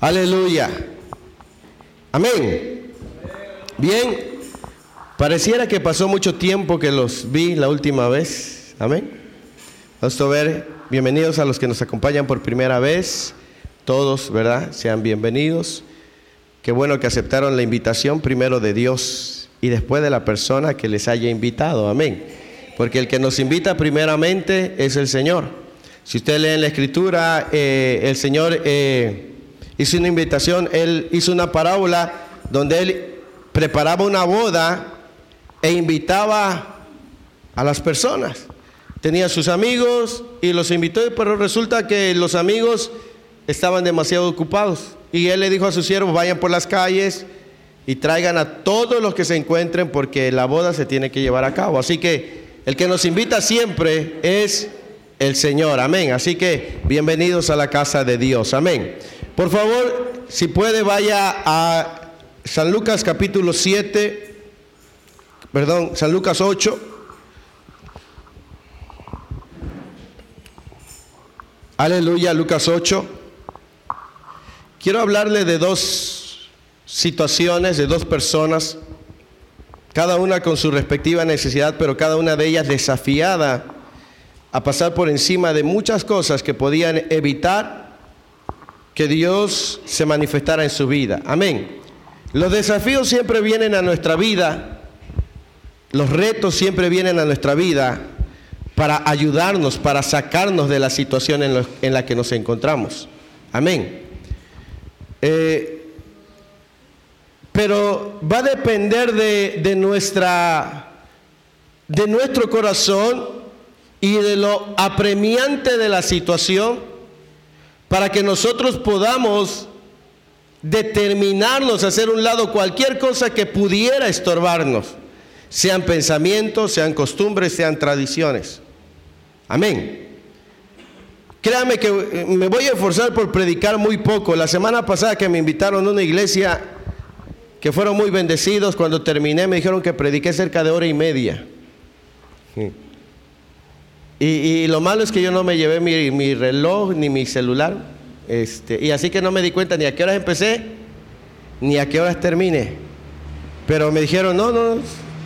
Aleluya. Amén. Bien. Pareciera que pasó mucho tiempo que los vi la última vez. Amén. Pastor ver, bienvenidos a los que nos acompañan por primera vez. Todos, ¿verdad? Sean bienvenidos. Qué bueno que aceptaron la invitación primero de Dios y después de la persona que les haya invitado. Amén. Porque el que nos invita primeramente es el Señor. Si usted lee en la escritura, eh, el Señor eh, hizo una invitación, él hizo una parábola donde él preparaba una boda e invitaba a las personas. Tenía sus amigos y los invitó, pero resulta que los amigos estaban demasiado ocupados. Y él le dijo a sus siervos, vayan por las calles y traigan a todos los que se encuentren porque la boda se tiene que llevar a cabo. Así que el que nos invita siempre es el Señor. Amén. Así que bienvenidos a la casa de Dios. Amén. Por favor, si puede, vaya a San Lucas capítulo 7, perdón, San Lucas 8. Aleluya, Lucas 8. Quiero hablarle de dos situaciones, de dos personas, cada una con su respectiva necesidad, pero cada una de ellas desafiada a pasar por encima de muchas cosas que podían evitar que Dios se manifestara en su vida. Amén. Los desafíos siempre vienen a nuestra vida, los retos siempre vienen a nuestra vida para ayudarnos, para sacarnos de la situación en, la que nos encontramos. Amén. Eh, pero va a depender de, de, nuestra, de nuestro corazón y de lo apremiante de la situación para que nosotros podamos determinarnos a hacer un lado cualquier cosa que pudiera estorbarnos, sean pensamientos, sean costumbres, sean tradiciones. Amén. Créame que eh, me voy a esforzar por predicar muy poco. La semana pasada que me invitaron a una iglesia que fueron muy bendecidos, cuando terminé me dijeron que prediqué cerca de hora y media. Y, lo malo es que yo no me llevé mi, reloj ni mi celular. Este, y así que no me di cuenta ni a qué horas empecé, ni a qué horas terminé. Pero me dijeron, no, no,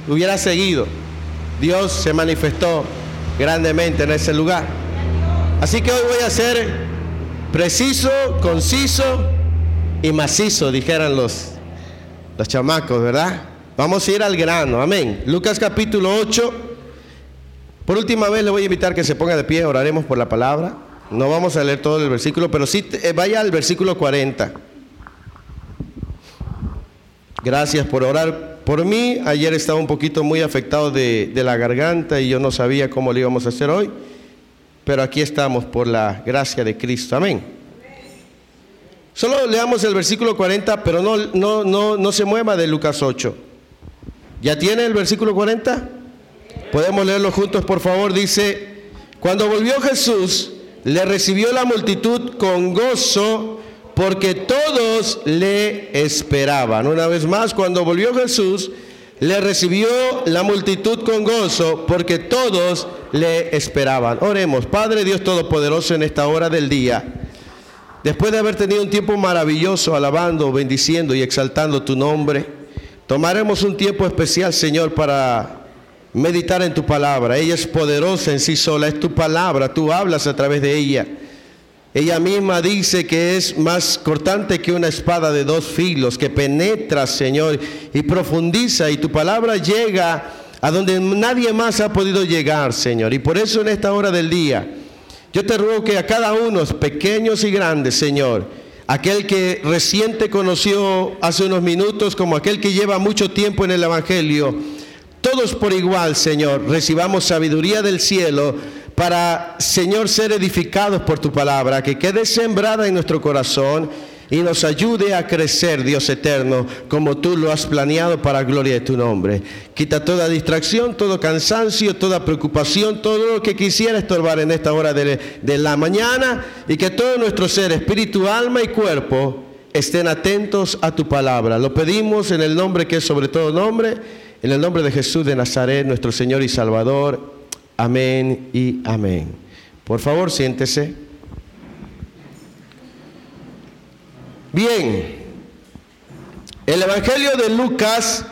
hubiera seguido. Dios se manifestó grandemente en ese lugar. Así que hoy voy a ser preciso, conciso y macizo, dijeran los, los chamacos, ¿verdad? Vamos a ir al grano, amén. Lucas capítulo 8 por última vez le voy a invitar que se ponga de pie, oraremos por la palabra. No vamos a leer todo el versículo, pero sí eh, vaya al versículo 40. Gracias por orar por mí. Ayer estaba un poquito muy afectado de, de la garganta y yo no sabía cómo lo íbamos a hacer hoy. Pero aquí estamos por la gracia de Cristo. Amén. Solo leamos el versículo 40, pero no, no, no, no se mueva de Lucas 8. ¿Ya tiene el versículo 40? Podemos leerlo juntos, por favor. Dice, cuando volvió Jesús, le recibió la multitud con gozo porque todos le esperaban. Una vez más, cuando volvió Jesús, le recibió la multitud con gozo porque todos le esperaban. Oremos, Padre Dios Todopoderoso, en esta hora del día. Después de haber tenido un tiempo maravilloso alabando, bendiciendo y exaltando tu nombre, tomaremos un tiempo especial, Señor, para meditar en tu palabra. Ella es poderosa en sí sola, es tu palabra, tú hablas a través de ella. Ella misma dice que es más cortante que una espada de dos filos, que penetra, Señor, y profundiza, y tu palabra llega a donde nadie más ha podido llegar, Señor. Y por eso en esta hora del día, yo te ruego que a cada uno, pequeños y grandes, Señor, aquel que recién te conoció hace unos minutos, como aquel que lleva mucho tiempo en el Evangelio, todos por igual, Señor, recibamos sabiduría del cielo para, Señor, ser edificados por tu palabra, que quede sembrada en nuestro corazón y nos ayude a crecer, Dios eterno, como tú lo has planeado para gloria de tu nombre. Quita toda distracción, todo cansancio, toda preocupación, todo lo que quisiera estorbar en esta hora de, de la mañana y que todo nuestro ser, espíritu, alma y cuerpo, estén atentos a tu palabra. Lo pedimos en el nombre que es sobre todo nombre en el nombre de Jesús de Nazaret, nuestro Señor y Salvador. Amén y amén. Por favor, siéntese. Bien, el Evangelio de Lucas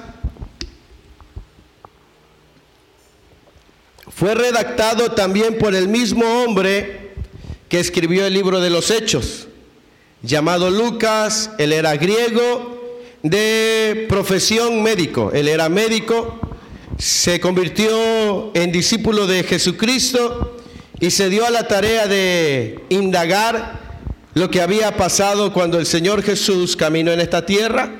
fue redactado también por el mismo hombre que escribió el libro de los Hechos, llamado Lucas, él era griego de profesión médico, él era médico, se convirtió en discípulo de Jesucristo y se dio a la tarea de indagar lo que había pasado cuando el Señor Jesús caminó en esta tierra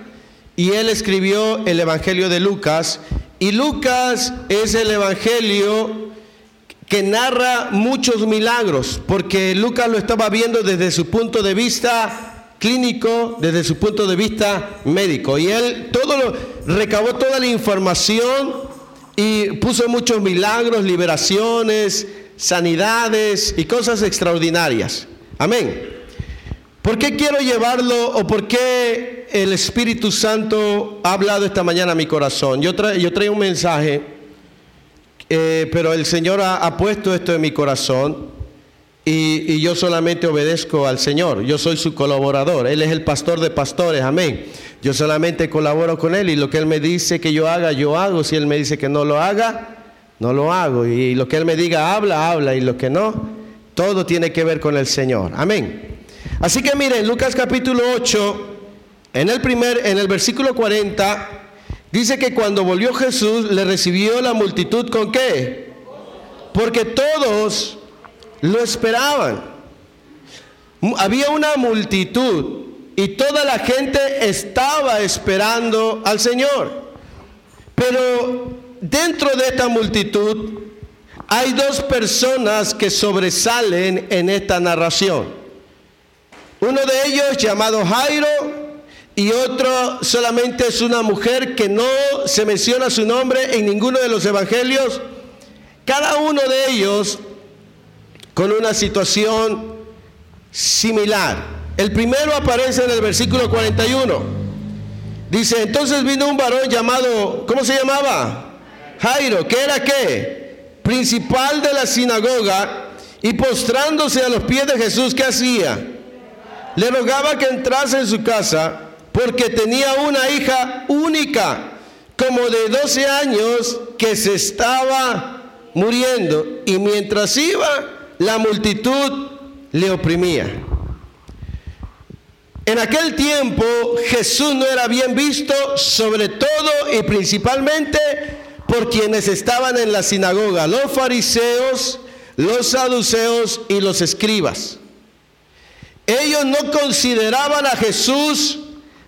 y él escribió el Evangelio de Lucas. Y Lucas es el Evangelio que narra muchos milagros, porque Lucas lo estaba viendo desde su punto de vista clínico, desde su punto de vista médico. Y él recabó toda la información y puso muchos milagros, liberaciones, sanidades y cosas extraordinarias. Amén. ¿Por qué quiero llevarlo o por qué el Espíritu Santo ha hablado esta mañana a mi corazón? Yo, yo traigo un mensaje eh, pero el Señor ha, puesto esto en mi corazón y, yo solamente obedezco al Señor. Yo soy su colaborador. Él es el pastor de pastores, amén. Yo solamente colaboro con Él y lo que Él me dice que yo haga, yo hago. Si Él me dice que no lo haga, no lo hago. Y lo que Él me diga, habla, habla. Y lo que no, todo tiene que ver con el Señor. Amén. Así que miren, Lucas capítulo 8, en el primer, en el versículo 40, Dice que cuando volvió Jesús le recibió la multitud con qué? Porque todos lo esperaban. Había una multitud y toda la gente estaba esperando al Señor. Pero dentro de esta multitud hay dos personas que sobresalen en esta narración. Uno de ellos llamado Jairo y otro solamente es una mujer que no se menciona su nombre en ninguno de los evangelios. Cada uno de ellos con una situación similar. El primero aparece en el versículo 41. Dice, entonces vino un varón llamado, ¿cómo se llamaba? Jairo, que era qué? Principal de la sinagoga, y postrándose a los pies de Jesús, ¿qué hacía? Le rogaba que entrase en su casa porque tenía una hija única, como de 12 años, que se estaba muriendo. Y mientras iba, la multitud le oprimía. En aquel tiempo Jesús no era bien visto, sobre todo y principalmente por quienes estaban en la sinagoga, los fariseos, los saduceos y los escribas. Ellos no consideraban a Jesús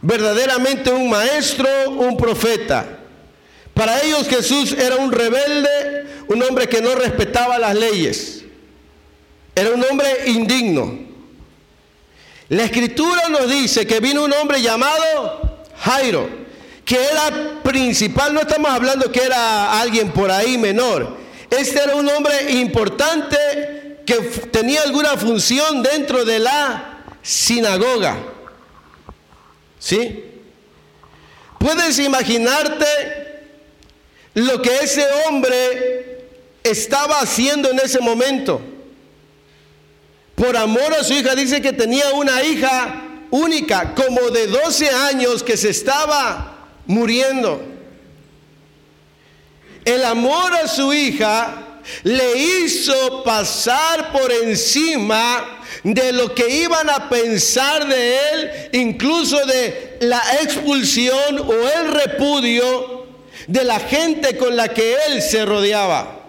verdaderamente un maestro, un profeta. Para ellos Jesús era un rebelde, un hombre que no respetaba las leyes. Era un hombre indigno. La escritura nos dice que vino un hombre llamado Jairo, que era principal, no estamos hablando que era alguien por ahí menor. Este era un hombre importante que tenía alguna función dentro de la sinagoga. ¿Sí? ¿Puedes imaginarte lo que ese hombre estaba haciendo en ese momento? Por amor a su hija, dice que tenía una hija única, como de 12 años, que se estaba muriendo. El amor a su hija le hizo pasar por encima de lo que iban a pensar de él, incluso de la expulsión o el repudio de la gente con la que él se rodeaba.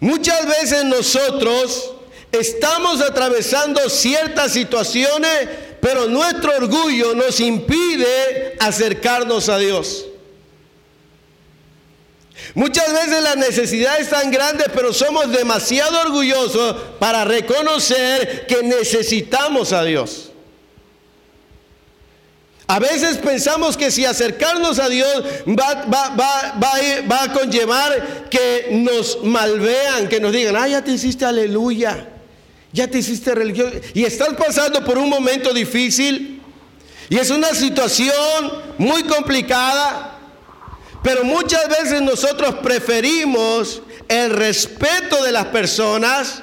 Muchas veces nosotros estamos atravesando ciertas situaciones, pero nuestro orgullo nos impide acercarnos a Dios. Muchas veces las necesidades tan grandes, pero somos demasiado orgullosos para reconocer que necesitamos a Dios. A veces pensamos que si acercarnos a Dios va, va, a conllevar que nos malvean, que nos digan, ah, ya te hiciste aleluya, ya te hiciste religión, y estás pasando por un momento difícil, y es una situación muy complicada, pero muchas veces nosotros preferimos el respeto de las personas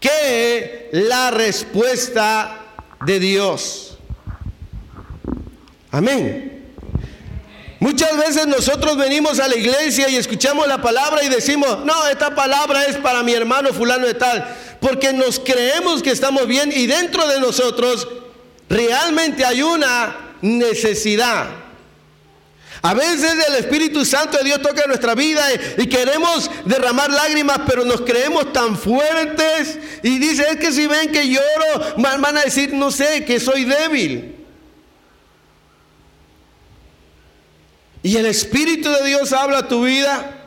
que la respuesta de Dios. Amén. Muchas veces nosotros venimos a la iglesia y escuchamos la palabra y decimos, no, esta palabra es para mi hermano fulano de tal, porque nos creemos que estamos bien y dentro de nosotros realmente hay una necesidad. A veces el Espíritu Santo de Dios toca nuestra vida y, queremos derramar lágrimas, pero nos creemos tan fuertes y dice, es que si ven que lloro, van a decir, no sé, que soy débil. Y el Espíritu de Dios habla a tu vida,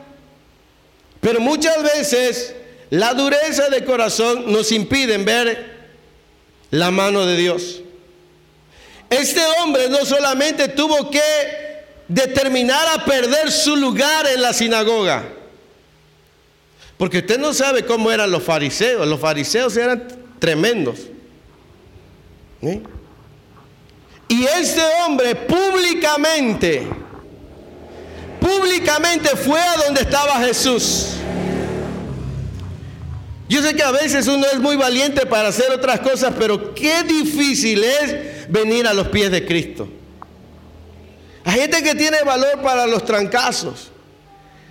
pero muchas veces la dureza de corazón nos impide ver la mano de Dios. Este hombre no solamente tuvo que determinar a perder su lugar en la sinagoga, porque usted no sabe cómo eran los fariseos, los fariseos eran tremendos. Y este hombre públicamente, públicamente fue a donde estaba Jesús. Yo sé que a veces uno es muy valiente para hacer otras cosas, pero qué difícil es venir a los pies de Cristo. Hay gente que tiene valor para los trancazos.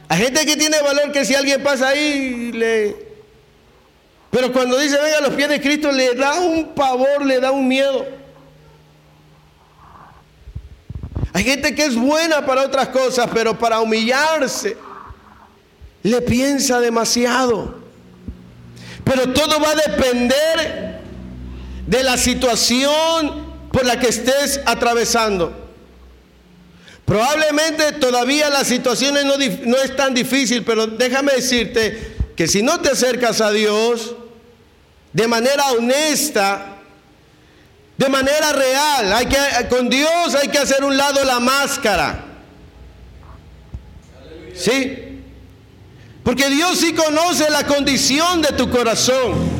Hay gente que tiene valor que si alguien pasa ahí le... Pero cuando dice venga a los pies de Cristo le da un pavor, le da un miedo. Hay gente que es buena para otras cosas, pero para humillarse le piensa demasiado. Pero todo va a depender de la situación por la que estés atravesando. Probablemente todavía la situación no, no es tan difícil, pero déjame decirte que si no te acercas a Dios de manera honesta, de manera real, hay que, con Dios hay que hacer un lado la máscara. ¿Sí? Porque Dios sí conoce la condición de tu corazón.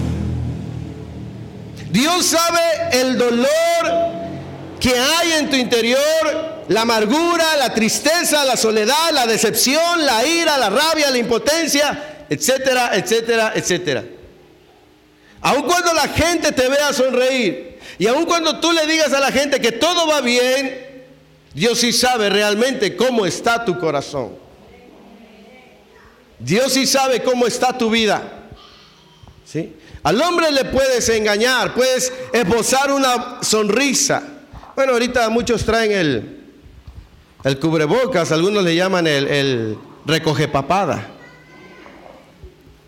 Dios sabe el dolor que hay en tu interior la amargura, la tristeza, la soledad, la decepción, la ira, la rabia, la impotencia, etcétera, etcétera, etcétera. Aun cuando la gente te vea sonreír y aun cuando tú le digas a la gente que todo va bien, Dios sí sabe realmente cómo está tu corazón. Dios sí sabe cómo está tu vida. ¿Sí? Al hombre le puedes engañar, puedes esbozar una sonrisa. Bueno, ahorita muchos traen el, el cubrebocas, algunos le llaman el, el recoge papada.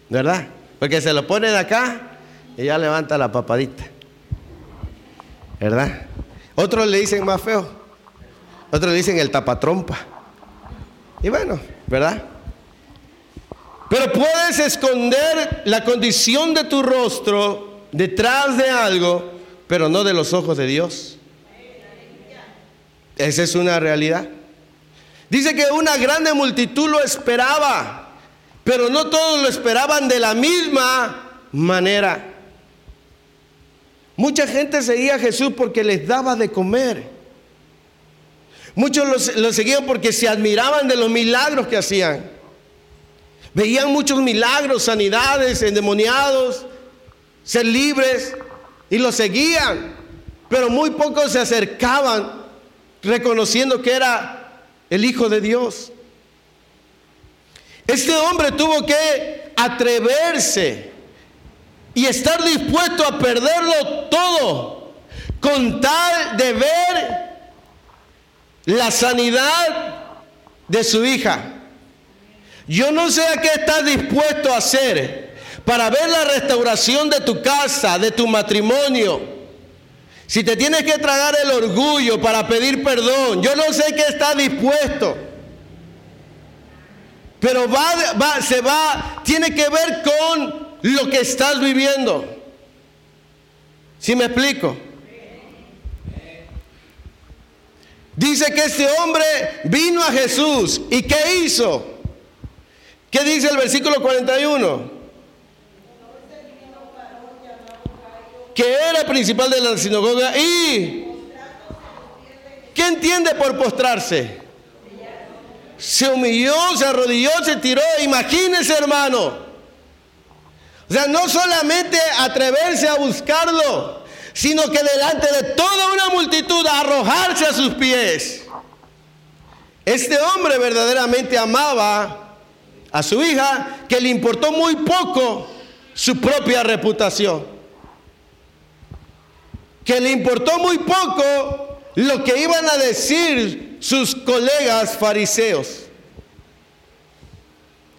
¿Verdad? Porque se lo ponen acá y ya levanta la papadita. ¿Verdad? Otros le dicen más feo. Otros le dicen el tapatrompa. Y bueno, ¿verdad? Pero puedes esconder la condición de tu rostro detrás de algo, pero no de los ojos de Dios. Esa es una realidad. Dice que una grande multitud lo esperaba, pero no todos lo esperaban de la misma manera. Mucha gente seguía a Jesús porque les daba de comer. Muchos lo, seguían porque se admiraban de los milagros que hacían. Veían muchos milagros, sanidades, endemoniados, ser libres y lo seguían. Pero muy pocos se acercaban reconociendo que era el Hijo de Dios. Este hombre tuvo que atreverse y estar dispuesto a perderlo todo con tal de ver la sanidad de su hija. Yo no sé a qué estás dispuesto a hacer para ver la restauración de tu casa, de tu matrimonio si te tienes que tragar el orgullo para pedir perdón, yo no sé qué está dispuesto. Pero va, se va, tiene que ver con lo que estás viviendo. ¿Sí me explico? Dice que este hombre vino a Jesús. ¿Y qué hizo? ¿Qué dice el versículo 41? que era principal de la sinagoga y ¿qué entiende por postrarse? Se humilló, se arrodilló, se tiró. Imagínese, hermano. Sea, no solamente atreverse a buscarlo, sino que delante de toda una multitud arrojarse a sus pies. Este hombre verdaderamente amaba a su hija, que le importó muy poco su propia reputación. Que le importó muy poco lo que iban a decir sus colegas fariseos.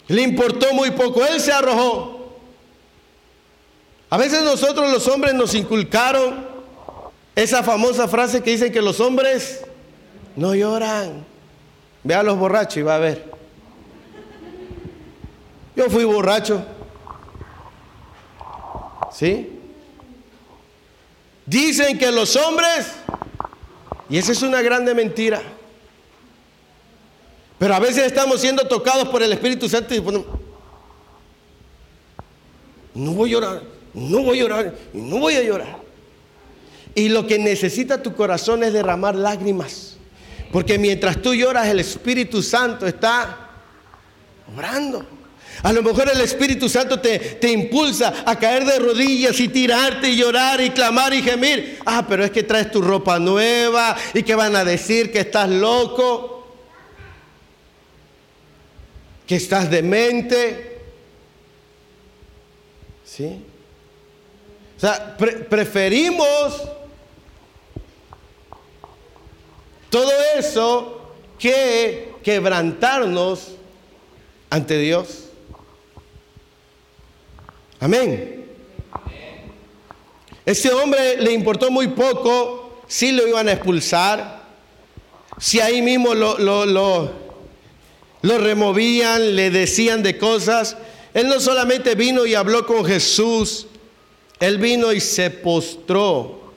Le importó muy poco, él se arrojó. A veces nosotros los hombres nos inculcaron esa famosa frase que dice que los hombres no lloran. Ve a los borrachos y va a ver. Yo fui borracho. ¿Sí? Dicen que los hombres, y esa es una grande mentira, pero a veces estamos siendo tocados por el Espíritu Santo y ponemos, no voy a llorar, no voy a llorar, no voy a llorar. Y lo que necesita tu corazón es derramar lágrimas. Porque mientras tú lloras, el Espíritu Santo está obrando. A lo mejor el Espíritu Santo te, te, impulsa a caer de rodillas y tirarte y llorar y clamar y gemir. Ah, pero es que traes tu ropa nueva y que van a decir que estás loco que estás demente. ¿Sí? O sea, preferimos todo eso que quebrantarnos ante Dios. Amén. Ese hombre le importó muy poco si lo iban a expulsar, si ahí mismo lo, lo, lo lo removían, le decían de cosas. Él no solamente vino y habló con Jesús, él vino y se postró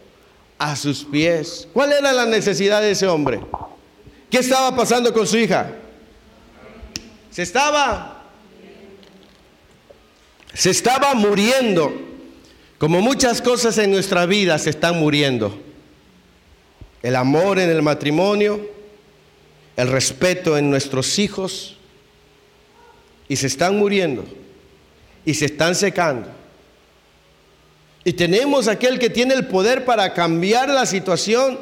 a sus pies. ¿Cuál era la necesidad de ese hombre? ¿Qué estaba pasando con su hija? Se estaba se estaba muriendo. Como muchas cosas en nuestra vida se están muriendo. El amor en el matrimonio, el respeto en nuestros hijos y se están muriendo y se están secando. Y tenemos aquel que tiene el poder para cambiar la situación,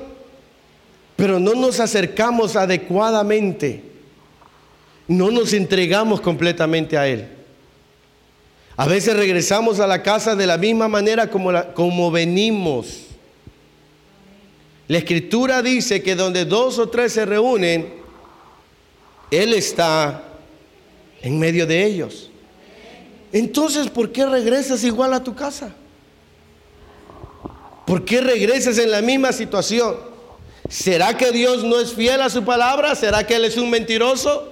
pero no nos acercamos adecuadamente, no nos entregamos completamente a Él. A veces regresamos a la casa de la misma manera como, como venimos. La escritura dice que donde dos o tres se reúnen, él está en medio de ellos. Entonces, ¿por qué regresas igual a tu casa? ¿Por qué regresas en la misma situación? ¿Será que Dios no es fiel a su palabra? ¿Será que Él es un mentiroso?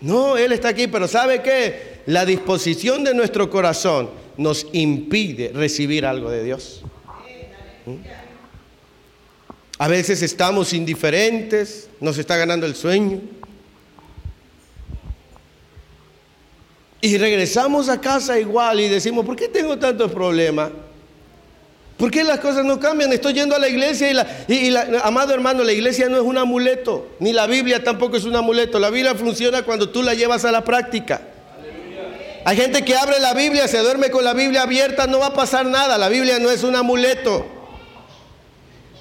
No, Él está aquí, pero ¿sabe qué? La disposición de nuestro corazón nos impide recibir algo de Dios. ¿Mm? A veces estamos indiferentes, nos está ganando el sueño. Y regresamos a casa igual y decimos, ¿por qué tengo tantos problemas? ¿Por qué las cosas no cambian? Estoy yendo a la iglesia y, la, y, la, amado hermano, la iglesia no es un amuleto, ni la Biblia tampoco es un amuleto. La Biblia funciona cuando tú la llevas a la práctica. Hay gente que abre la Biblia, se duerme con la Biblia abierta, no va a pasar nada. La Biblia no es un amuleto.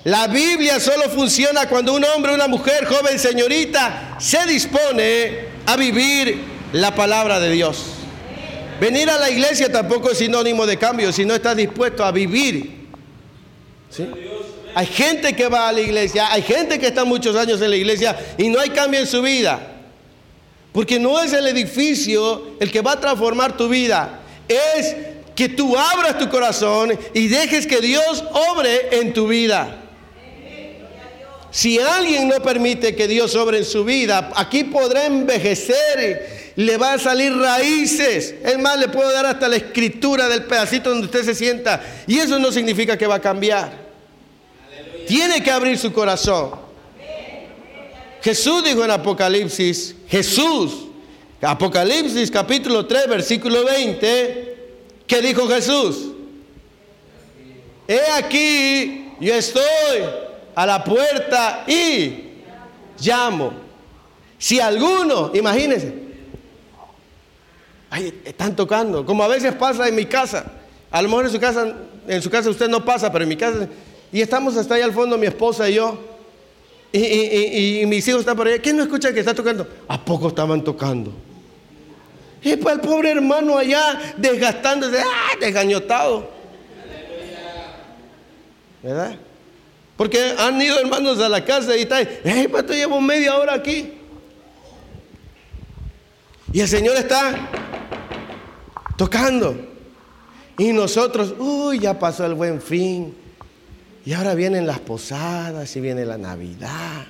La Biblia solo funciona cuando un hombre, una mujer, joven, señorita, se dispone a vivir la palabra de Dios. Venir a la iglesia tampoco es sinónimo de cambio, si no estás dispuesto a vivir. Hay gente que va a la iglesia, hay gente que está muchos años en la iglesia y no hay cambio en su vida. Porque no es el edificio el que va a transformar tu vida, es que tú abras tu corazón y dejes que Dios obre en tu vida. Si alguien no permite que Dios sobre en su vida, aquí podrá envejecer, le va a salir raíces. Es más, le puedo dar hasta la escritura del pedacito donde usted se sienta. Y eso no significa que va a cambiar. Tiene que abrir su corazón. Jesús dijo en Apocalipsis, Jesús, Apocalipsis capítulo 3, versículo 20, ¿qué dijo Jesús? He aquí, yo estoy a la puerta y llamo. Si alguno, imagínense, ay, están tocando, como a veces pasa en mi casa, a lo mejor en su casa en su casa usted no pasa, pero en mi casa, y estamos hasta ahí al fondo, mi esposa y yo, y, mis hijos están por allá, ¿quién no escucha que está tocando? ¿A poco estaban tocando? Y pues el pobre hermano allá desgastándose, ¡ah! desgañotado. ¿Verdad? Porque han ido hermanos a la casa y está, ¡ay, pues llevo media hora aquí! Y el Señor está tocando. Y nosotros, uy, ya pasó el buen fin. Y ahora vienen las posadas y viene la Navidad.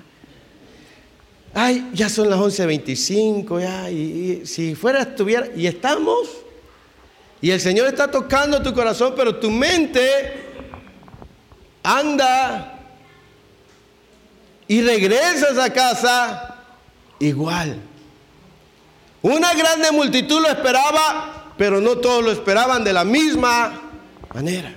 Ay, ya son las 11.25, ya, y, si fuera estuviera, y estamos, y el Señor está tocando tu corazón, pero tu mente anda y regresas a casa igual. Una grande multitud lo esperaba, pero no todos lo esperaban de la misma manera.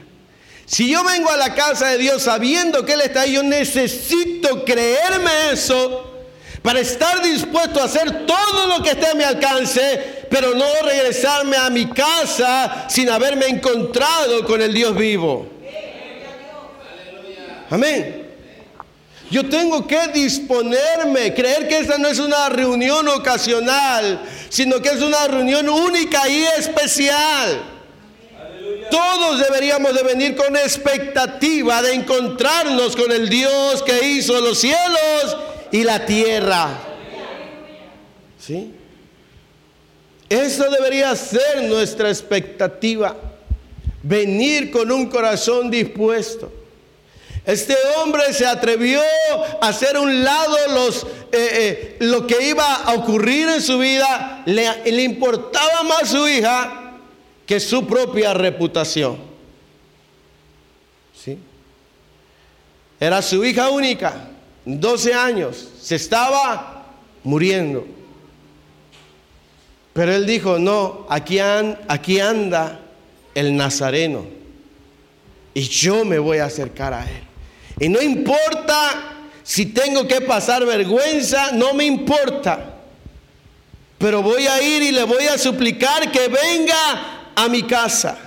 Si yo vengo a la casa de Dios sabiendo que Él está ahí, yo necesito creerme eso para estar dispuesto a hacer todo lo que esté a mi alcance, pero no regresarme a mi casa sin haberme encontrado con el Dios vivo. Amén. Yo tengo que disponerme, creer que esta no es una reunión ocasional, sino que es una reunión única y especial. Todos deberíamos de venir con expectativa de encontrarnos con el Dios que hizo los cielos y la tierra. ¿Sí? Eso debería ser nuestra expectativa. Venir con un corazón dispuesto. Este hombre se atrevió a hacer un lado los, eh, eh, lo que iba a ocurrir en su vida. Le, importaba más su hija que su propia reputación. ¿Sí? Era su hija única, 12 años, se estaba muriendo. Pero él dijo, no, aquí, aquí anda el Nazareno y yo me voy a acercar a él. Y no importa si tengo que pasar vergüenza, no me importa. Pero voy a ir y le voy a suplicar que venga a mi casa.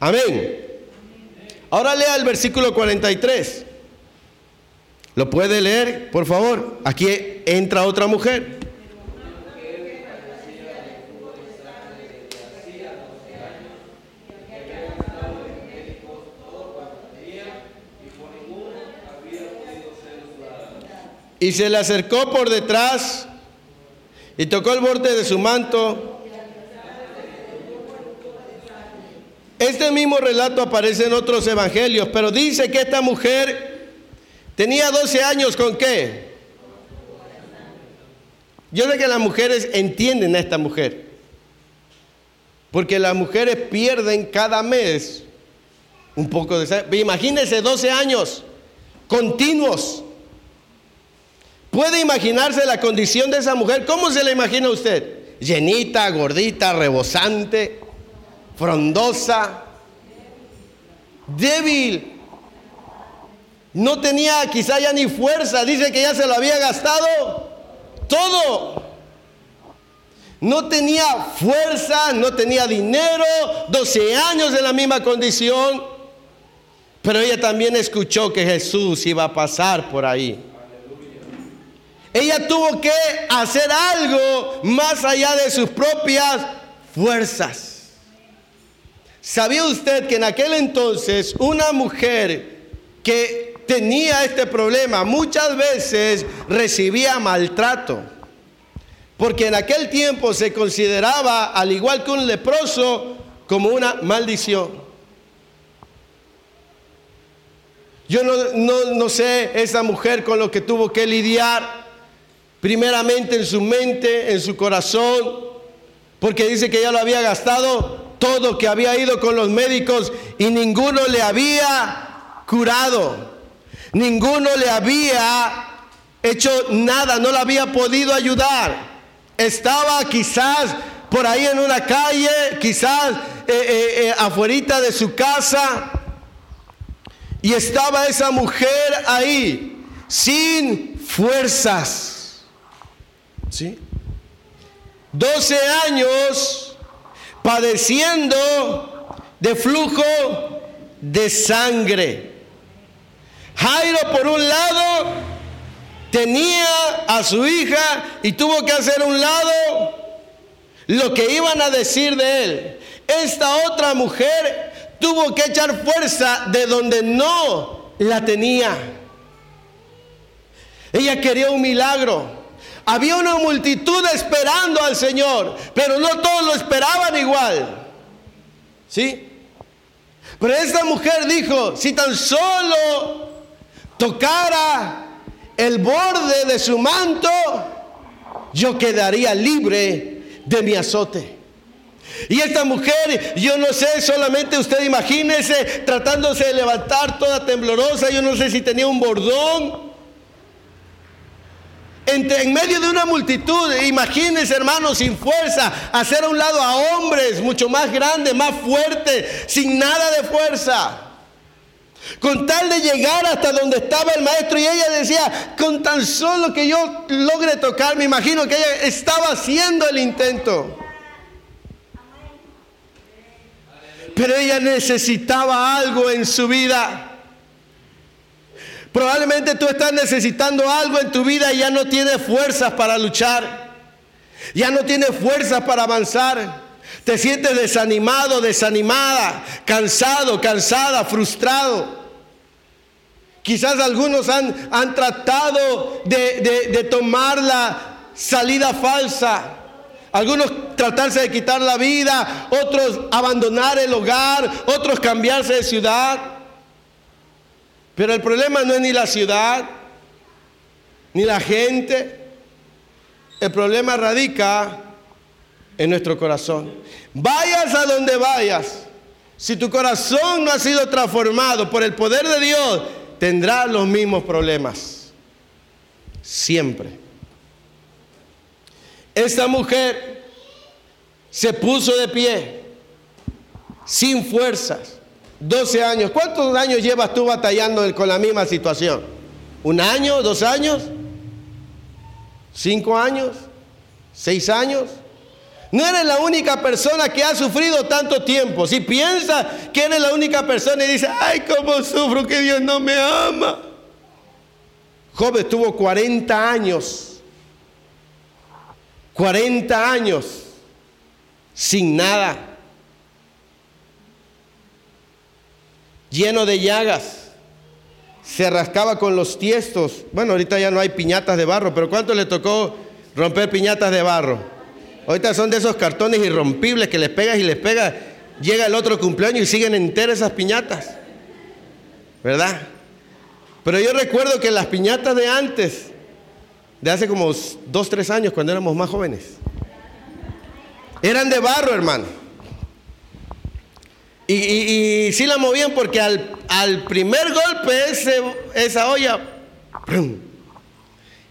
Amén. Ahora lea el versículo 43. ¿Lo puede leer, por favor? Aquí entra otra mujer. Y se le acercó por detrás y tocó el borde de su manto. Este mismo relato aparece en otros evangelios, pero dice que esta mujer tenía 12 años con qué? Yo sé que las mujeres entienden a esta mujer, porque las mujeres pierden cada mes un poco de... Imagínense 12 años continuos ¿Puede imaginarse la condición de esa mujer? ¿Cómo se la imagina usted? Llenita, gordita, rebosante, frondosa, débil. No tenía quizá ya ni fuerza. Dice que ya se lo había gastado todo. No tenía fuerza, no tenía dinero, 12 años en la misma condición. Pero ella también escuchó que Jesús iba a pasar por ahí. Ella tuvo que hacer algo más allá de sus propias fuerzas. ¿Sabía usted que en aquel entonces una mujer que tenía este problema muchas veces recibía maltrato? Porque en aquel tiempo se consideraba, al igual que un leproso, como una maldición. Yo no, no sé esa mujer con lo que tuvo que lidiar primeramente en su mente, en su corazón, porque dice que ya lo había gastado todo, que había ido con los médicos y ninguno le había curado, ninguno le había hecho nada, no le había podido ayudar. Estaba quizás por ahí en una calle, quizás eh, eh, eh, afuera de su casa, y estaba esa mujer ahí, sin fuerzas ¿Sí? 12 años padeciendo de flujo de sangre. Jairo por un lado tenía a su hija y tuvo que hacer un lado lo que iban a decir de él. Esta otra mujer tuvo que echar fuerza de donde no la tenía. Ella quería un milagro. Había una multitud esperando al Señor, pero no todos lo esperaban igual. ¿Sí? Pero esta mujer dijo, si tan solo tocara el borde de su manto, yo quedaría libre de mi azote. Y esta mujer, yo no sé, solamente usted imagínese tratándose de levantar toda temblorosa, yo no sé si tenía un bordón. Entre, en medio de una multitud, imagínense hermanos, sin fuerza, hacer a un lado a hombres mucho más grandes, más fuertes, sin nada de fuerza. Con tal de llegar hasta donde estaba el maestro y ella decía, con tan solo que yo logre tocar, me imagino que ella estaba haciendo el intento. Pero ella necesitaba algo en su vida. Probablemente tú estás necesitando algo en tu vida y ya no tienes fuerzas para luchar. Ya no tienes fuerzas para avanzar. Te sientes desanimado, desanimada, cansado, cansada, frustrado. Quizás algunos han, han tratado de, de tomar la salida falsa. Algunos tratarse de quitar la vida, otros abandonar el hogar, otros cambiarse de ciudad. Pero el problema no es ni la ciudad, ni la gente. El problema radica en nuestro corazón. Vayas a donde vayas. Si tu corazón no ha sido transformado por el poder de Dios, tendrás los mismos problemas. Siempre. Esta mujer se puso de pie, sin fuerzas 12 años. ¿Cuántos años llevas tú batallando con la misma situación? ¿Un año? ¿Dos años? ¿Cinco años? ¿Seis años? No eres la única persona que ha sufrido tanto tiempo. Si piensas que eres la única persona y dices, ay, cómo sufro que Dios no me ama. Job estuvo 40 años, 40 años sin nada. Lleno de llagas. Se rascaba con los tiestos. Bueno, ahorita ya no hay piñatas de barro, pero ¿cuánto le tocó romper piñatas de barro? Ahorita son de esos cartones irrompibles que les pegas y les pegas. Llega el otro cumpleaños y siguen enteras esas piñatas. ¿Verdad? Pero yo recuerdo que las piñatas de antes, de hace como dos, tres años, cuando éramos más jóvenes, eran de barro, hermano. Y, sí la movían porque al, primer golpe esa olla...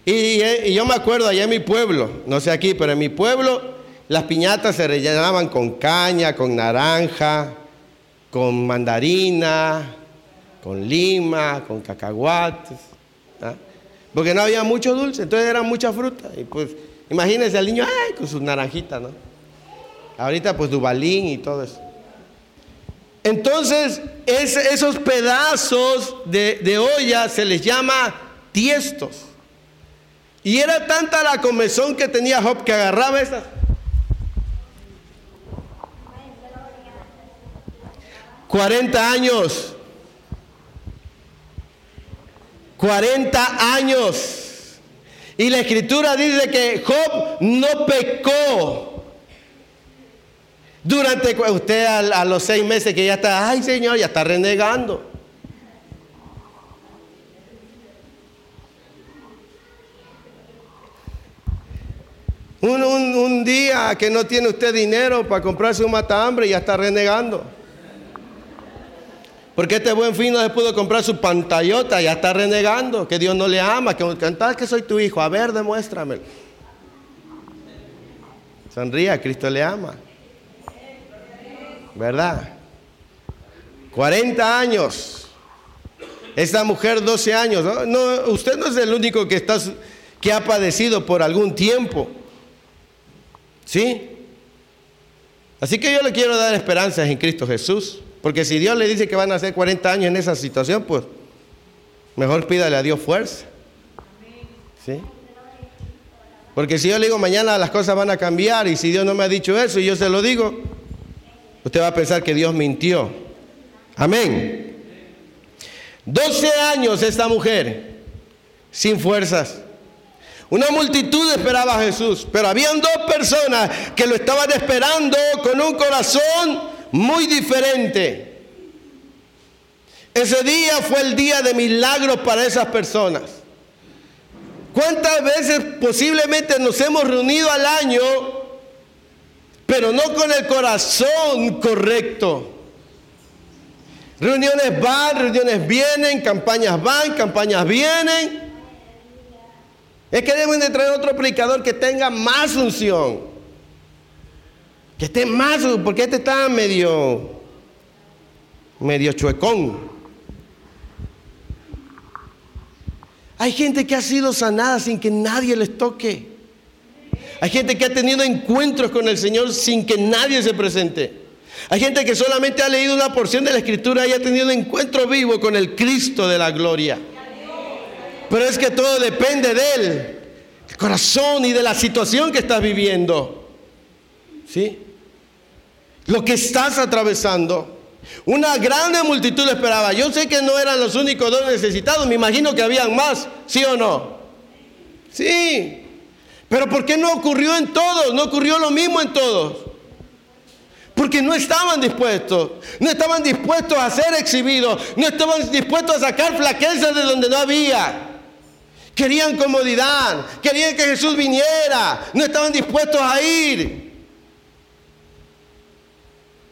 Y, yo me acuerdo allá en mi pueblo, no sé aquí, pero en mi pueblo las piñatas se rellenaban con caña, con naranja, con mandarina, con lima, con cacahuates. ¿ah? Porque no había mucho dulce, entonces eran mucha fruta. Y pues imagínense al niño ay, con sus naranjitas, ¿no? Ahorita pues Dubalín y todo eso. Entonces, esos pedazos de, olla se les llama tiestos. Y era tanta la comezón que tenía Job que agarraba esas. Cuarenta años. Cuarenta años. Y la escritura dice que Job no pecó durante usted a, los seis meses que ya está, ay Señor, ya está renegando. Un, día que no tiene usted dinero para comprarse un matambre, ya está renegando. Porque este buen fin no se pudo comprar su pantallota, ya está renegando, que Dios no le ama, que cantar que soy tu hijo, a ver, demuéstramelo. Sonría, Cristo le ama. ¿Verdad? 40 años. Esta mujer 12 años. ¿no? usted no es el único que, está, que ha padecido por algún tiempo. ¿Sí? Así que yo le quiero dar esperanzas en Cristo Jesús. Porque si Dios le dice que van a hacer 40 años en esa situación, pues mejor pídale a Dios fuerza. ¿Sí? Porque si yo le digo mañana las cosas van a cambiar y si Dios no me ha dicho eso y yo se lo digo, usted va a pensar que Dios mintió. Amén. 12 años esta mujer sin fuerzas. Una multitud esperaba a Jesús, pero habían dos personas que lo estaban esperando con un corazón muy diferente. Ese día fue el día de milagros para esas personas. ¿Cuántas veces posiblemente nos hemos reunido al año, pero no con el corazón correcto? Reuniones van, reuniones vienen, campañas van, campañas vienen. Es que deben de traer otro predicador que tenga más unción. Que esté más, porque este está medio, medio chuecón. Hay gente que ha sido sanada sin que nadie les toque. Hay gente que ha tenido encuentros con el Señor sin que nadie se presente. Hay gente que solamente ha leído una porción de la Escritura y ha tenido un encuentro vivo con el Cristo de la gloria. Pero es que todo depende de Él, el corazón y de la situación que estás viviendo. ¿Sí? Lo que estás atravesando. Una grande multitud esperaba. Yo sé que no eran los únicos dos necesitados, me imagino que habían más, ¿sí o no? Sí. Pero ¿por qué no ocurrió en todos? No ocurrió lo mismo en todos. Porque no estaban dispuestos, no estaban dispuestos a ser exhibidos, no estaban dispuestos a sacar flaquezas de donde no había. Querían comodidad, querían que Jesús viniera, no estaban dispuestos a ir.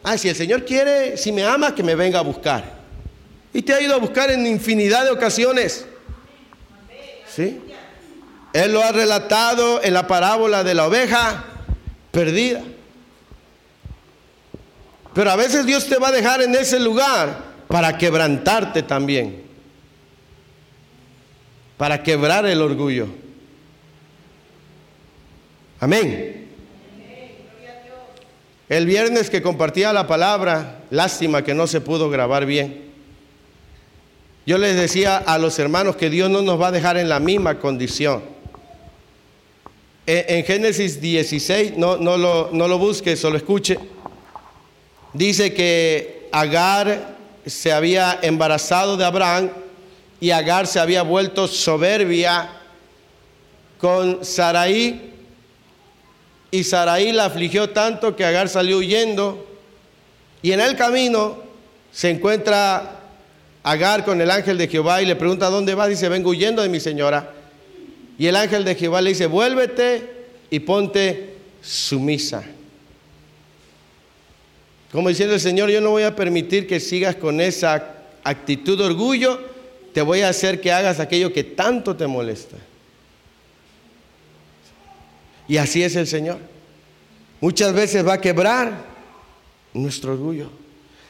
Ah, si el Señor quiere, si me ama, que me venga a buscar. Y te ha ido a buscar en infinidad de ocasiones. ¿Sí? Él lo ha relatado en la parábola de la oveja perdida. Pero a veces Dios te va a dejar en ese lugar para quebrantarte también para quebrar el orgullo. Amén. El viernes que compartía la palabra, lástima que no se pudo grabar bien. Yo les decía a los hermanos que Dios no nos va a dejar en la misma condición. En, Génesis 16, no, no, lo, no lo busque, solo escuche. Dice que Agar se había embarazado de Abraham y Agar se había vuelto soberbia con Saraí. Y Saraí la afligió tanto que Agar salió huyendo. Y en el camino se encuentra Agar con el ángel de Jehová y le pregunta dónde va, dice vengo huyendo de mi señora y el ángel de Jehová le dice vuélvete y ponte sumisa. Como diciendo el Señor, yo no voy a permitir que sigas con esa actitud de orgullo te voy a hacer que hagas aquello que tanto te molesta. Y así es el Señor. Muchas veces va a quebrar nuestro orgullo.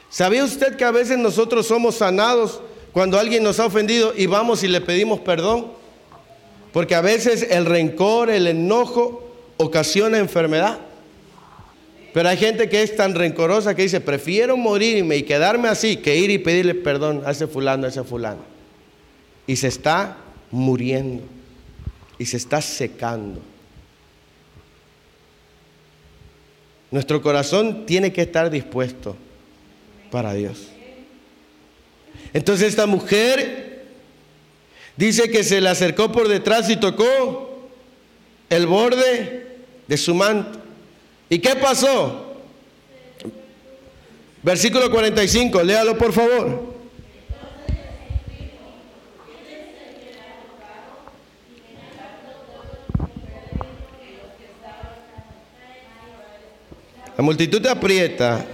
¿Sabía usted que a veces nosotros somos sanados cuando alguien nos ha ofendido y vamos y le pedimos perdón? Porque a veces el rencor, el enojo ocasiona enfermedad. Pero hay gente que es tan rencorosa que dice, prefiero morirme y quedarme así que ir y pedirle perdón a ese fulano, a ese fulano y se está muriendo y se está secando. Nuestro corazón tiene que estar dispuesto para Dios. Entonces esta mujer dice que se le acercó por detrás y tocó el borde de su manto. ¿Y qué pasó? Versículo 45, léalo por favor. La multitud aprieta.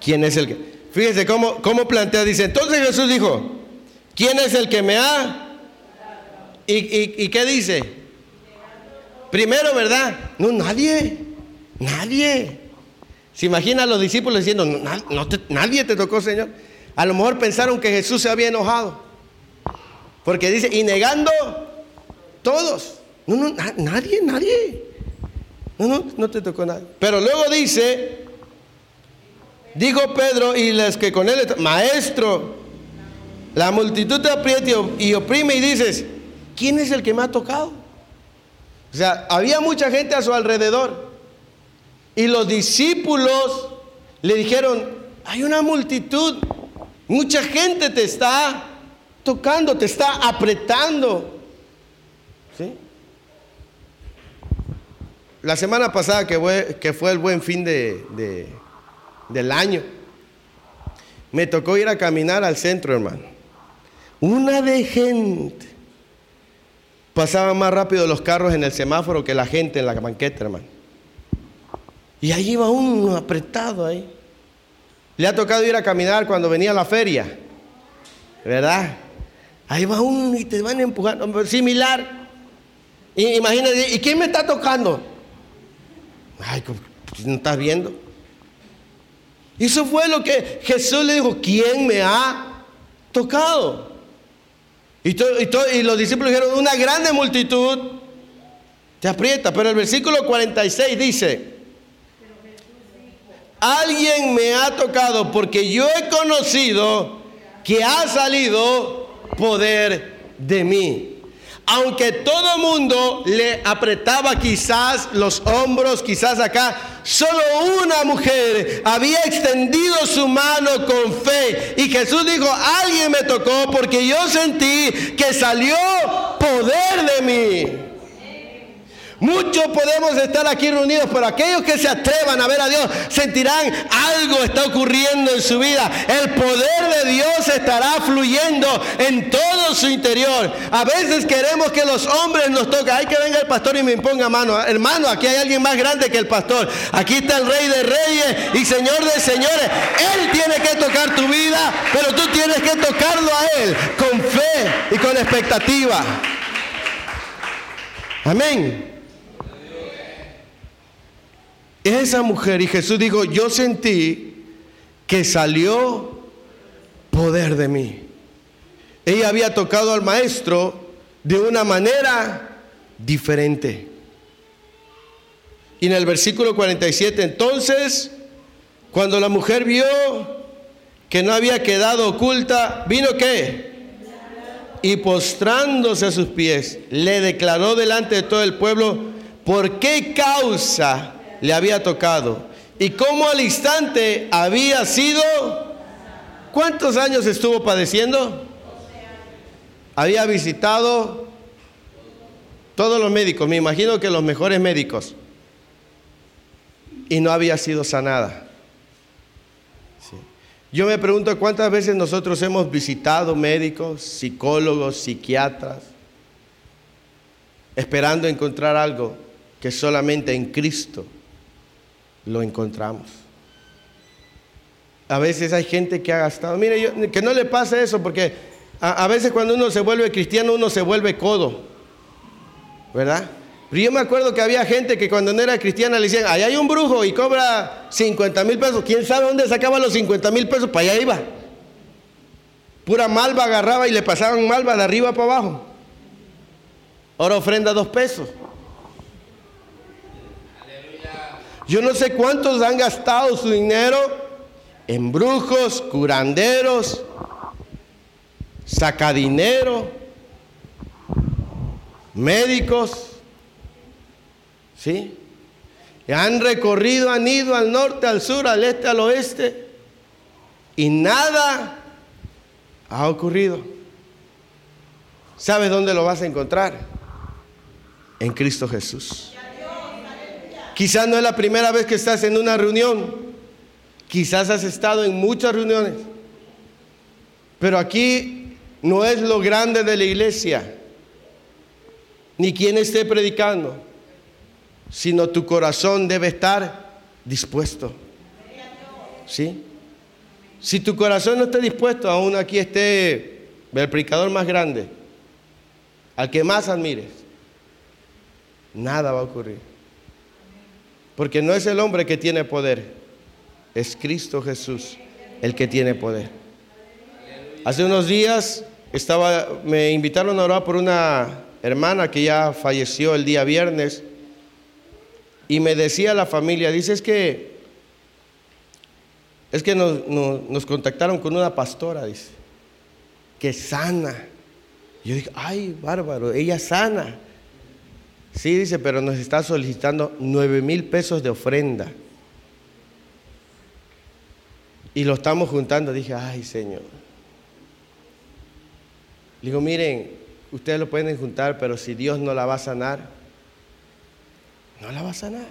¿Quién es el que? Fíjese cómo, cómo plantea, dice, entonces Jesús dijo, ¿quién es el que me ha? ¿Y, qué dice? Primero, ¿verdad? No, nadie, nadie. Se imagina a los discípulos diciendo, nadie te tocó, Señor. A lo mejor pensaron que Jesús se había enojado. Porque dice, y negando todos. No, no, nadie, nadie. No, no, no te tocó nada. Pero luego dice, Dijo Pedro y los que con él, maestro, la multitud te aprieta y oprime y dices, ¿quién es el que me ha tocado? O sea, había mucha gente a su alrededor. Y los discípulos le dijeron, hay una multitud, mucha gente te está tocando, te está apretando. ¿Sí? La semana pasada que fue, que fue el buen fin de, del año, me tocó ir a caminar al centro, hermano. Una de gente. Pasaban más rápido los carros en el semáforo que la gente en la banqueta, hermano. Y ahí iba uno apretado ahí. Le ha tocado ir a caminar cuando venía a la feria, ¿verdad? Ahí va uno y te van empujando, similar. imagínate, ¿y quién me está tocando? Ay, ¿no estás viendo? Eso fue lo que Jesús le dijo, ¿quién me ha tocado? Y, y los discípulos dijeron, una grande multitud te aprieta, pero el versículo 46 dice, alguien me ha tocado porque yo he conocido que ha salido poder de mí. Aunque todo mundo le apretaba quizás los hombros, quizás acá, solo una mujer había extendido su mano con fe. Y Jesús dijo, alguien me tocó porque yo sentí que salió poder de mí. Muchos podemos estar aquí reunidos, pero aquellos que se atrevan a ver a Dios sentirán algo está ocurriendo en su vida. El poder de Dios estará fluyendo en todo su interior. A veces queremos que los hombres nos toquen. Hay que venga el pastor y me imponga mano. Hermano, aquí hay alguien más grande que el pastor. Aquí está el rey de reyes y señor de señores. Él tiene que tocar tu vida, pero tú tienes que tocarlo a Él con fe y con expectativa. Amén esa mujer y Jesús dijo, yo sentí que salió poder de mí. Ella había tocado al maestro de una manera diferente. Y en el versículo 47, entonces, cuando la mujer vio que no había quedado oculta, vino qué? Y postrándose a sus pies, le declaró delante de todo el pueblo, ¿por qué causa le había tocado y cómo al instante había sido... ¿Cuántos años estuvo padeciendo? Había visitado todos los médicos, me imagino que los mejores médicos, y no había sido sanada. Yo me pregunto cuántas veces nosotros hemos visitado médicos, psicólogos, psiquiatras, esperando encontrar algo que solamente en Cristo lo encontramos. A veces hay gente que ha gastado, mire, que no le pase eso, porque a, veces cuando uno se vuelve cristiano, uno se vuelve codo, ¿verdad? Pero yo me acuerdo que había gente que cuando no era cristiana le decían, ahí hay un brujo y cobra 50 mil pesos. ¿Quién sabe dónde sacaba los 50 mil pesos? Para allá iba. Pura malva agarraba y le pasaban malva de arriba para abajo. Ahora ofrenda dos pesos. Yo no sé cuántos han gastado su dinero en brujos, curanderos, sacadinero, médicos, ¿sí? Han recorrido, han ido al norte, al sur, al este, al oeste, y nada ha ocurrido. ¿Sabes dónde lo vas a encontrar? En Cristo Jesús. Quizás no es la primera vez que estás en una reunión. Quizás has estado en muchas reuniones. Pero aquí no es lo grande de la iglesia, ni quien esté predicando, sino tu corazón debe estar dispuesto. ¿Sí? Si tu corazón no está dispuesto, aún aquí esté el predicador más grande, al que más admires, nada va a ocurrir. Porque no es el hombre que tiene poder, es Cristo Jesús el que tiene poder. Hace unos días estaba, me invitaron a orar por una hermana que ya falleció el día viernes y me decía la familia, dice es que Es que nos, nos contactaron con una pastora, dice, que sana. Yo dije, ay, bárbaro, ella sana. Sí, dice, pero nos está solicitando nueve mil pesos de ofrenda. Y lo estamos juntando. Dije, ay, Señor. Le digo, miren, ustedes lo pueden juntar, pero si Dios no la va a sanar, no la va a sanar.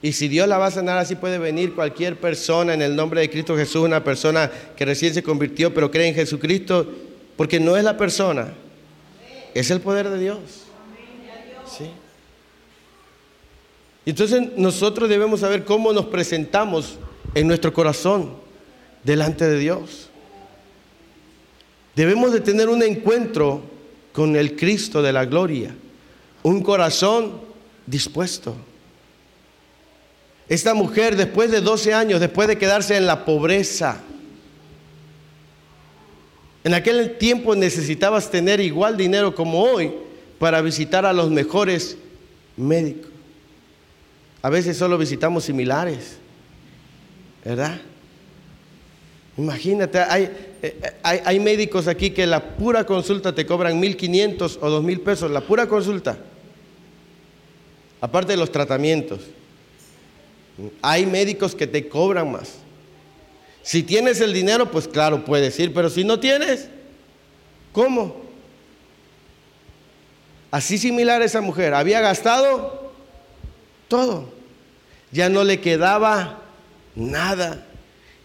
Y si Dios la va a sanar, así puede venir cualquier persona en el nombre de Cristo Jesús, una persona que recién se convirtió, pero cree en Jesucristo, porque no es la persona, es el poder de Dios. ¿Sí? Entonces nosotros debemos saber cómo nos presentamos en nuestro corazón delante de Dios. Debemos de tener un encuentro con el Cristo de la gloria, un corazón dispuesto. Esta mujer después de 12 años, después de quedarse en la pobreza, en aquel tiempo necesitabas tener igual dinero como hoy para visitar a los mejores médicos. A veces solo visitamos similares, ¿verdad? Imagínate, hay, hay, médicos aquí que la pura consulta te cobran 1.500 o 2.000 pesos, la pura consulta. Aparte de los tratamientos. Hay médicos que te cobran más. Si tienes el dinero, pues claro, puedes ir, pero si no tienes, ¿cómo? Así similar a esa mujer, había gastado todo. Ya no le quedaba nada,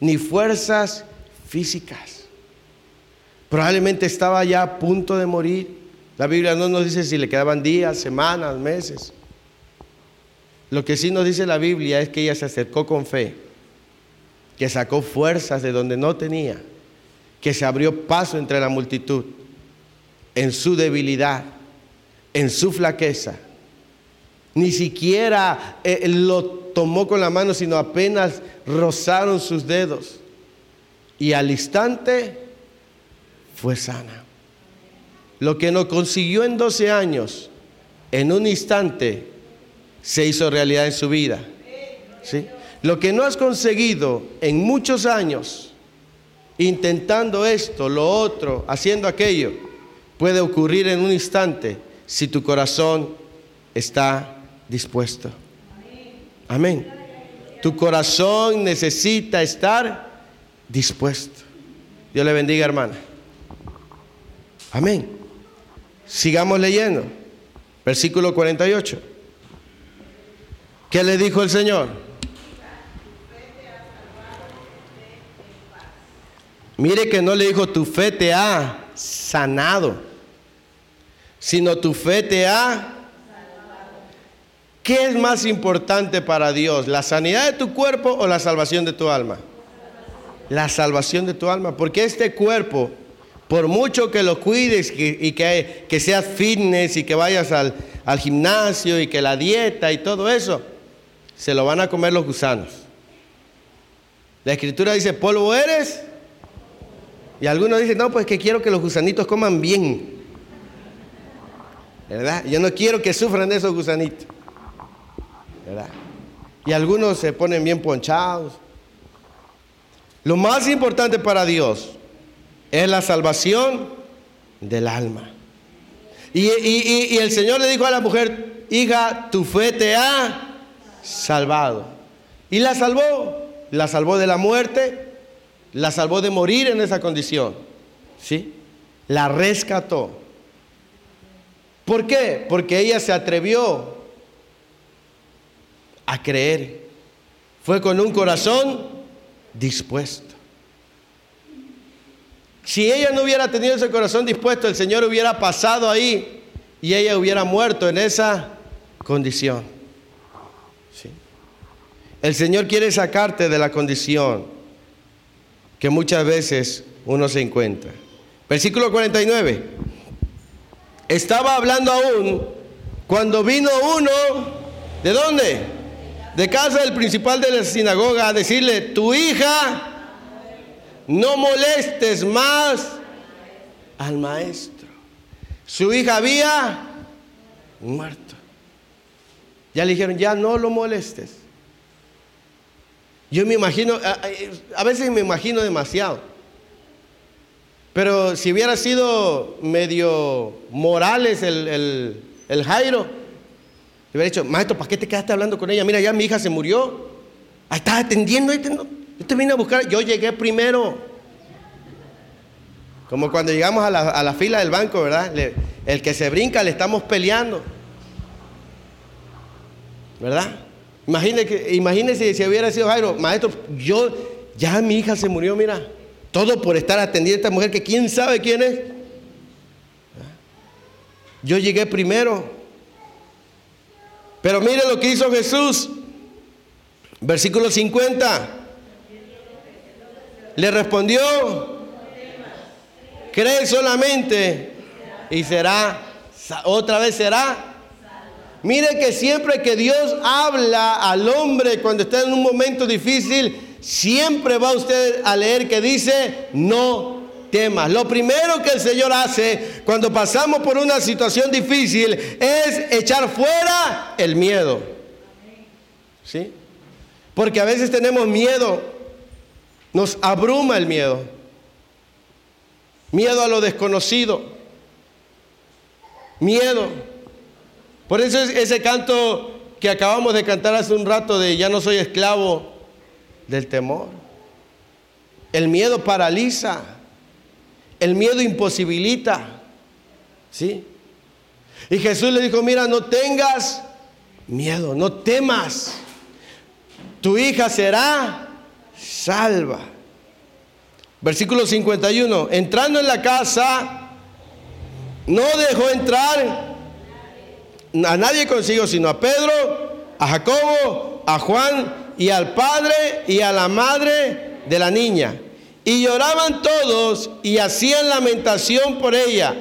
ni fuerzas físicas. Probablemente estaba ya a punto de morir. La Biblia no nos dice si le quedaban días, semanas, meses. Lo que sí nos dice la Biblia es que ella se acercó con fe, que sacó fuerzas de donde no tenía, que se abrió paso entre la multitud, en su debilidad, en su flaqueza. Ni siquiera eh, lo tomó con la mano, sino apenas rozaron sus dedos. Y al instante fue sana. Lo que no consiguió en 12 años, en un instante se hizo realidad en su vida. ¿Sí? Lo que no has conseguido en muchos años, intentando esto, lo otro, haciendo aquello, puede ocurrir en un instante si tu corazón está dispuesto. Amén. Tu corazón necesita estar dispuesto. Dios le bendiga, hermana. Amén. Sigamos leyendo. Versículo 48. ¿Qué le dijo el Señor? Mire que no le dijo tu fe te ha sanado, sino tu fe te ha... ¿Qué es más importante para Dios? ¿La sanidad de tu cuerpo o la salvación de tu alma? La salvación de tu alma, porque este cuerpo por mucho que lo cuides y que, que seas fitness y que vayas al, al gimnasio y que la dieta y todo eso, se lo van a comer los gusanos. La escritura dice, polvo eres. Y algunos dicen, no, pues que quiero que los gusanitos coman bien. ¿Verdad? Yo no quiero que sufran esos gusanitos. ¿Verdad? Y algunos se ponen bien ponchados. Lo más importante para Dios es la salvación del alma. Y, el Señor le dijo a la mujer, hija, tu fe te ha salvado. Y la salvó, la salvó de la muerte, la salvó de morir en esa condición. ¿Sí? La rescató. ¿Por qué? Porque ella se atrevió a creer. Fue con un corazón dispuesto. Si ella no hubiera tenido ese corazón dispuesto, el Señor hubiera pasado ahí y ella hubiera muerto en esa condición. El Señor quiere sacarte de la condición que muchas veces uno se encuentra. Versículo 49. Estaba hablando aún cuando vino uno, ¿de dónde? De casa del principal de la sinagoga a decirle, tu hija no molestes más al maestro. Su hija había muerto. Ya le dijeron, ya no lo molestes. Yo me imagino, a, veces me imagino demasiado. Pero si hubiera sido medio Morales el, el, Jairo, le hubiera dicho, maestro, ¿para qué te quedaste hablando con ella? Mira, ya mi hija se murió. Ahí estás atendiendo. Ahí yo te vine a buscar. Yo llegué primero. Como cuando llegamos a la, a la fila del banco, ¿verdad? el que se brinca le estamos peleando. ¿Verdad? Imagínese, imagínese si hubiera sido Jairo, maestro, yo, ya mi hija se murió, mira. Todo por estar atendiendo a esta mujer que quién sabe quién es. Yo llegué primero. Pero mire lo que hizo Jesús. Versículo 50. Le respondió, cree solamente y será, otra vez será. Mire que siempre que Dios habla al hombre cuando está en un momento difícil, siempre va usted a leer que dice, no temas. Lo primero que el Señor hace cuando pasamos por una situación difícil es echar fuera el miedo. ¿Sí? Porque a veces tenemos miedo, nos abruma el miedo. Miedo a lo desconocido. Miedo. Por eso es ese canto que acabamos de cantar hace un rato de ya no soy esclavo del temor. El miedo paraliza. El miedo imposibilita. ¿Sí? Y Jesús le dijo, mira, no tengas miedo, no temas. Tu hija será salva. Versículo 51. Entrando en la casa, no dejó entrar a nadie consigo, sino a Pedro, a Jacobo, a Juan y al padre y a la madre de la niña. Y lloraban todos y hacían lamentación por ella.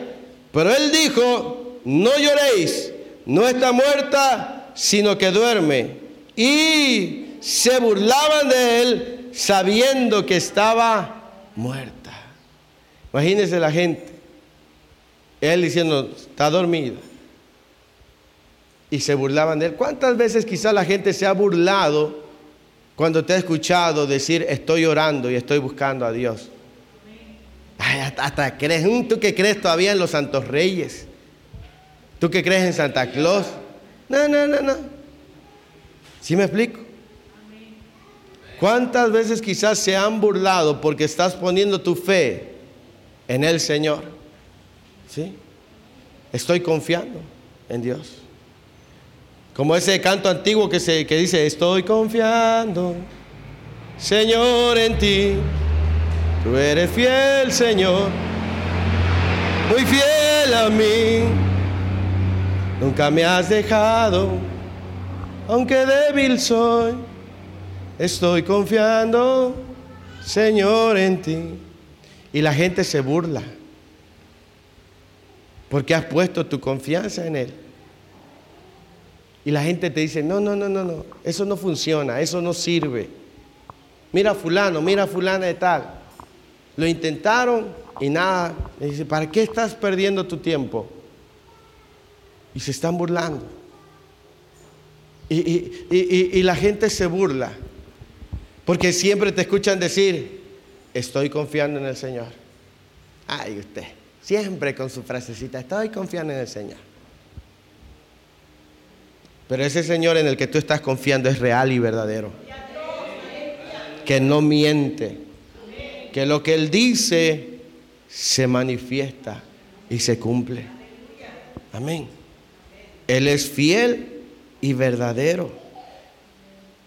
Pero él dijo, no lloréis, no está muerta, sino que duerme. Y se burlaban de él sabiendo que estaba muerta. Imagínense la gente. Él diciendo, está dormida. Y se burlaban de él. ¿Cuántas veces quizás la gente se ha burlado cuando te ha escuchado decir, estoy orando y estoy buscando a Dios? hasta, crees, mm, tú que crees todavía en los santos reyes. Tú que crees en Santa Claus. No, no, no, no. ¿Sí me explico? ¿Cuántas veces quizás se han burlado porque estás poniendo tu fe en el Señor? ¿Sí? Estoy confiando en Dios. Como ese canto antiguo que, se, que dice, estoy confiando, Señor, en ti. Tú eres fiel, Señor, muy fiel a mí. Nunca me has dejado, aunque débil soy. Estoy confiando, Señor, en ti. Y la gente se burla. Porque has puesto tu confianza en Él. Y la gente te dice, no, no, no, no, no, eso no funciona, eso no sirve. Mira fulano, mira fulana de tal. Lo intentaron y nada. Le dice, ¿para qué estás perdiendo tu tiempo? Y se están burlando. Y, y la gente se burla. Porque siempre te escuchan decir, estoy confiando en el Señor. Ay, usted. Siempre con su frasecita, estoy confiando en el Señor. Pero ese Señor en el que tú estás confiando es real y verdadero. Que no miente. Que lo que Él dice se manifiesta y se cumple. Amén. Él es fiel y verdadero.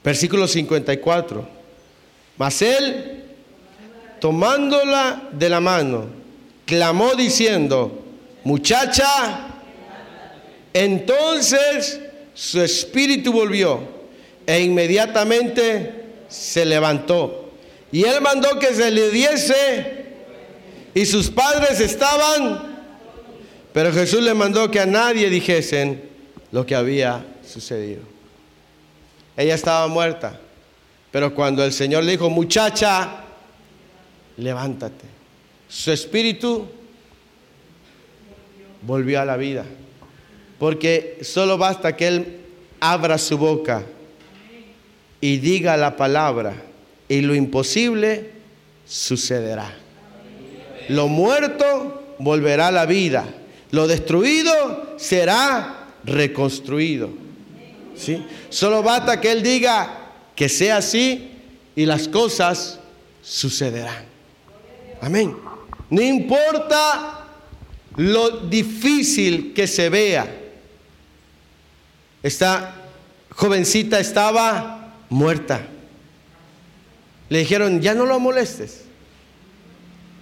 Versículo 54. Mas Él, tomándola de la mano, clamó diciendo, muchacha, entonces su espíritu volvió e inmediatamente se levantó. Y él mandó que se le diese y sus padres estaban, pero Jesús le mandó que a nadie dijesen lo que había sucedido. Ella estaba muerta, pero cuando el Señor le dijo, muchacha, levántate su espíritu volvió a la vida. Porque solo basta que Él abra su boca y diga la palabra y lo imposible sucederá. Lo muerto volverá a la vida. Lo destruido será reconstruido. ¿Sí? Solo basta que Él diga que sea así y las cosas sucederán. Amén. No importa lo difícil que se vea. Esta jovencita estaba muerta. Le dijeron, ya no lo molestes.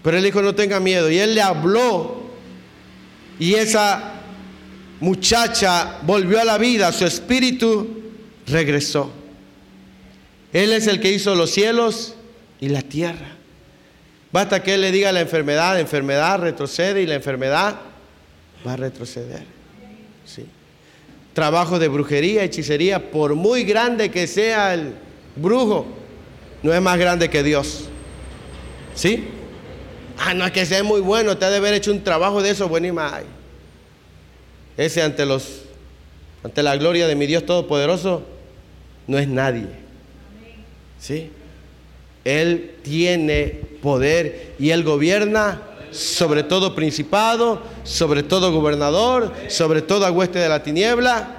Pero él dijo, no tenga miedo. Y él le habló. Y esa muchacha volvió a la vida. Su espíritu regresó. Él es el que hizo los cielos y la tierra. Basta que Él le diga la enfermedad, la enfermedad retrocede y la enfermedad va a retroceder. ¿Sí? Trabajo de brujería, hechicería, por muy grande que sea el brujo, no es más grande que Dios. ¿Sí? Ah, no es que sea muy bueno, te ha de haber hecho un trabajo de eso buenísimo. Ese ante los ante la gloria de mi Dios todopoderoso no es nadie. ¿Sí? Él tiene poder y él gobierna sobre todo principado, sobre todo gobernador, sobre toda hueste de la tiniebla.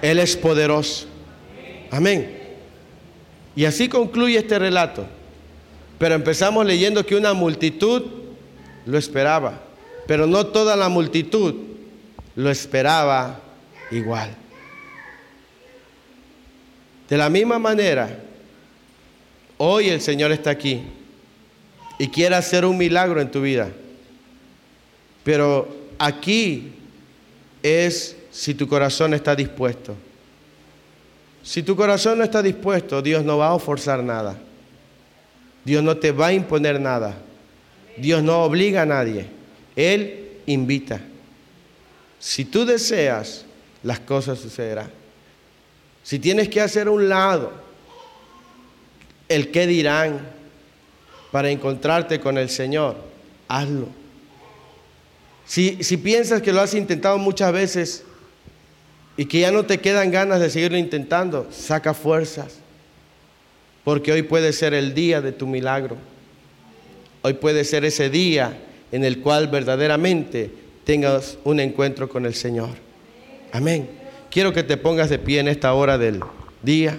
Él es poderoso. Amén. Y así concluye este relato. Pero empezamos leyendo que una multitud lo esperaba, pero no toda la multitud lo esperaba igual. De la misma manera, hoy el Señor está aquí y quiere hacer un milagro en tu vida. Pero aquí es si tu corazón está dispuesto. Si tu corazón no está dispuesto, Dios no va a forzar nada. Dios no te va a imponer nada. Dios no obliga a nadie. Él invita. Si tú deseas, las cosas sucederán. Si tienes que hacer un lado el qué dirán para encontrarte con el Señor, hazlo. Si, si piensas que lo has intentado muchas veces y que ya no te quedan ganas de seguirlo intentando, saca fuerzas porque hoy puede ser el día de tu milagro. Hoy puede ser ese día en el cual verdaderamente tengas un encuentro con el Señor. Amén. Quiero que te pongas de pie en esta hora del día.